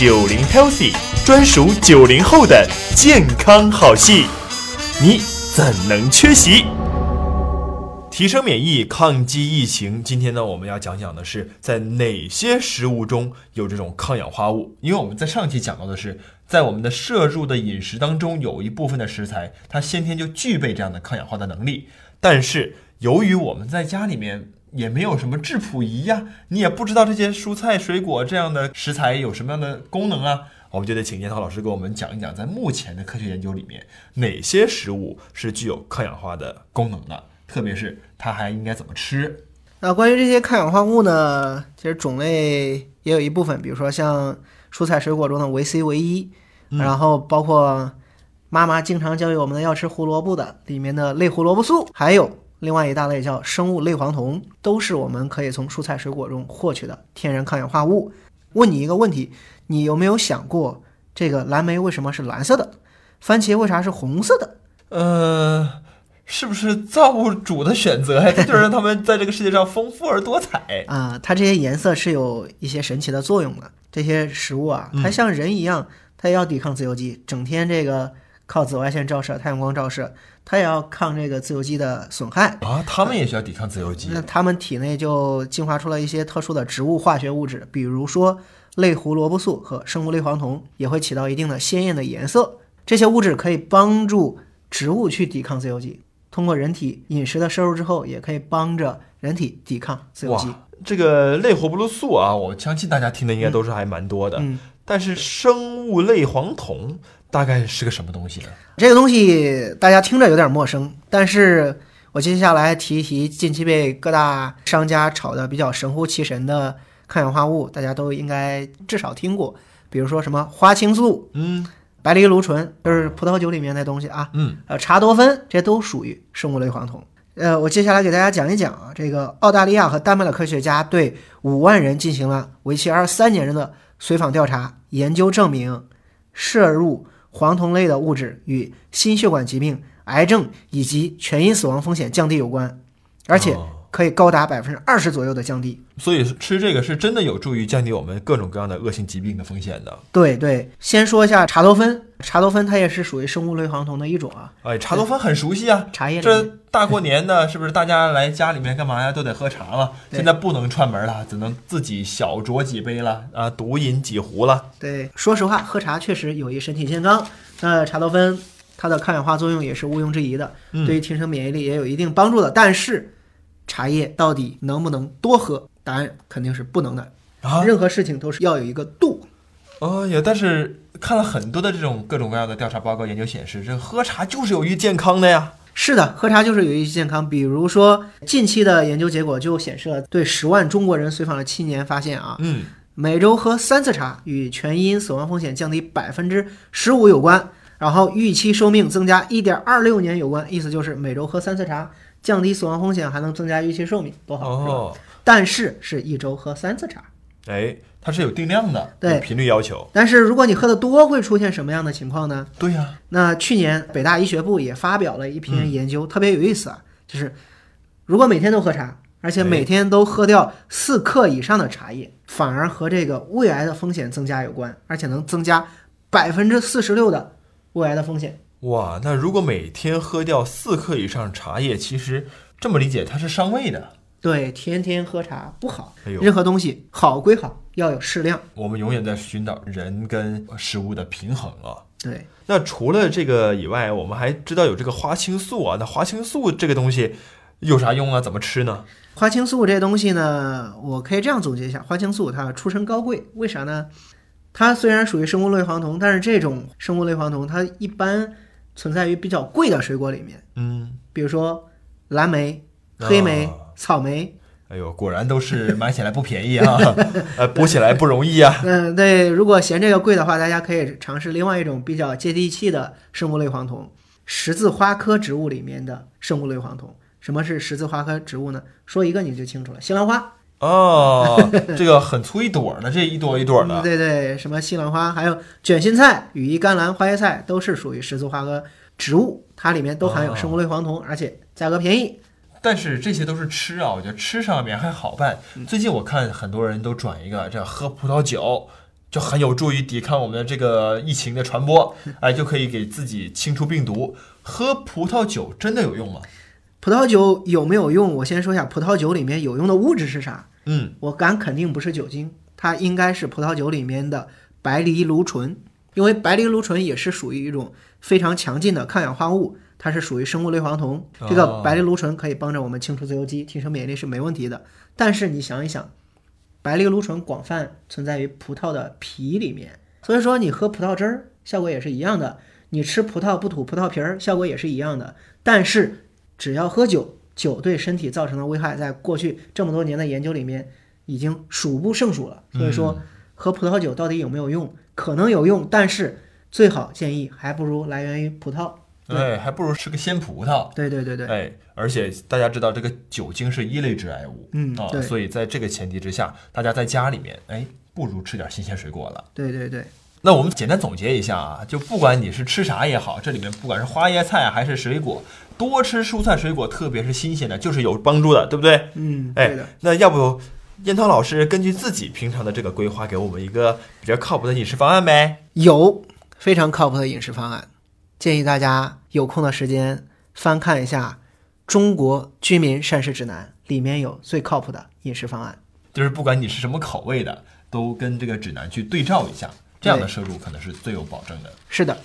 九零 Healthy，专属九零后的健康好戏，你怎能缺席？提升免疫，抗击疫情。今天呢，我们要讲讲的是在哪些食物中有这种抗氧化物。因为我们在上期讲到的是，在我们的摄入的饮食当中，有一部分的食材它先天就具备这样的抗氧化的能力。但是由于我们在家里面也没有什么质谱仪呀，你也不知道这些蔬菜水果这样的食材有什么样的功能啊，我们就得请叶涛老师给我们讲一讲，在目前的科学研究里面，哪些食物是具有抗氧化的功能的。特别是它还应该怎么吃？那关于这些抗氧化物呢？其实种类也有一部分，比如说像蔬菜水果中的维 C、维 E，然后包括妈妈经常教育我们的要吃胡萝卜的里面的类胡萝卜素，还有另外一大类叫生物类黄酮，都是我们可以从蔬菜水果中获取的天然抗氧化物。问你一个问题，你有没有想过这个蓝莓为什么是蓝色的？番茄为啥是红色的？呃。是不是造物主的选择呀？就是让他们在这个世界上丰富而多彩啊！它这些颜色是有一些神奇的作用的。这些食物啊，它像人一样，它也要抵抗自由基，整天这个靠紫外线照射、太阳光照射，它也要抗这个自由基的损害啊。它们也需要抵抗自由基。那它们体内就进化出了一些特殊的植物化学物质，比如说类胡萝卜素和生物类黄酮，也会起到一定的鲜艳的颜色。这些物质可以帮助植物去抵抗自由基。通过人体饮食的摄入之后，也可以帮着人体抵抗自由基。这个类胡萝卜素啊，我相信大家听的应该都是还蛮多的。嗯，但是生物类黄酮大概是个什么东西呢？这个东西大家听着有点陌生，但是我接下来提一提近期被各大商家炒的比较神乎其神的抗氧化物，大家都应该至少听过，比如说什么花青素。嗯。白藜芦醇就是葡萄酒里面的东西啊，嗯，呃，茶多酚这都属于生物类黄酮。呃，我接下来给大家讲一讲啊，这个澳大利亚和丹麦的科学家对五万人进行了为期二十三年的随访调查，研究证明摄入黄酮类的物质与心血管疾病、癌症以及全因死亡风险降低有关，而且。可以高达百分之二十左右的降低，所以吃这个是真的有助于降低我们各种各样的恶性疾病的风险的。对对，先说一下茶多酚，茶多酚它也是属于生物类黄酮的一种啊。哎，茶多酚很熟悉啊，茶叶。这大过年的，是不是大家来家里面干嘛呀？都得喝茶了。现在不能串门了，只能自己小酌几杯了啊，独饮几壶了。对，说实话，喝茶确实有益身体健康。那茶多酚它的抗氧化作用也是毋庸置疑的，对于提升免疫力也有一定帮助的。但是。茶叶到底能不能多喝？答案肯定是不能的啊！任何事情都是要有一个度。哦，也但是看了很多的这种各种各样的调查报告研究显示，这喝茶就是有益健康的呀。是的，喝茶就是有益健康。比如说近期的研究结果就显示了，对十万中国人随访了七年，发现啊，嗯，每周喝三次茶与全因死亡风险降低百分之十五有关，然后预期寿命增加一点二六年有关。意思就是每周喝三次茶。降低死亡风险，还能增加预期寿命，多好，哦，但是是一周喝三次茶，哎，它是有定量的，对频率要求。但是如果你喝的多，会出现什么样的情况呢？对呀，那去年北大医学部也发表了一篇研究，特别有意思啊，就是如果每天都喝茶，而且每天都喝掉四克以上的茶叶，反而和这个胃癌的风险增加有关，而且能增加百分之四十六的胃癌的风险。哇，那如果每天喝掉四克以上茶叶，其实这么理解，它是伤胃的。对，天天喝茶不好。哎呦，任何东西好归好，要有适量。我们永远在寻找人跟食物的平衡啊。对，那除了这个以外，我们还知道有这个花青素啊。那花青素这个东西有啥用啊？怎么吃呢？花青素这东西呢，我可以这样总结一下：花青素它出身高贵，为啥呢？它虽然属于生物类黄酮，但是这种生物类黄酮它一般。存在于比较贵的水果里面，嗯，比如说蓝莓、黑莓、草莓。哎呦，果然都是买起来不便宜啊，呃，补起来不容易啊。嗯，对，如果嫌这个贵的话，大家可以尝试另外一种比较接地气的生物类黄酮——十字花科植物里面的生物类黄酮。什么是十字花科植物呢？说一个你就清楚了：西兰花。哦，这个很粗一朵呢，这一朵一朵的。对对，什么西兰花，还有卷心菜、羽衣甘蓝、花椰菜，都是属于十字花科植物，它里面都含有生物类黄酮，而且价格便宜。但是这些都是吃啊，我觉得吃上面还好办。最近我看很多人都转一个，这喝葡萄酒，就很有助于抵抗我们的这个疫情的传播，哎，就可以给自己清除病毒。喝葡萄酒真的有用吗？葡萄酒有没有用？我先说一下，葡萄酒里面有用的物质是啥？嗯，我敢肯定不是酒精，它应该是葡萄酒里面的白藜芦醇，因为白藜芦醇也是属于一种非常强劲的抗氧化物，它是属于生物类黄酮。这个白藜芦醇可以帮着我们清除自由基，提升免疫力是没问题的。但是你想一想，白藜芦醇广泛存在于葡萄的皮里面，所以说你喝葡萄汁儿效果也是一样的，你吃葡萄不吐葡萄皮儿效果也是一样的。但是只要喝酒，酒对身体造成的危害，在过去这么多年的研究里面已经数不胜数了。所以说，喝葡萄酒到底有没有用？可能有用，但是最好建议还不如来源于葡萄。对，还不如吃个鲜葡萄。对对对对，哎，而且大家知道这个酒精是一类致癌物，啊，嗯对所以在这个前提之下，大家在家里面，哎，不如吃点新鲜水果了。对对对，那我们简单总结一下啊，就不管你是吃啥也好，这里面不管是花椰菜啊还是水果，多吃蔬菜水果，特别是新鲜的，就是有帮助的，对不对？嗯，哎。，那要不燕涛老师根据自己平常的这个规划，给我们一个比较靠谱的饮食方案呗？有非常靠谱的饮食方案，建议大家有空的时间翻看一下《中国居民膳食指南》，里面有最靠谱的饮食方案。就是不管你是什么口味的，都跟这个指南去对照一下，这样的摄入可能是最有保证的。是的，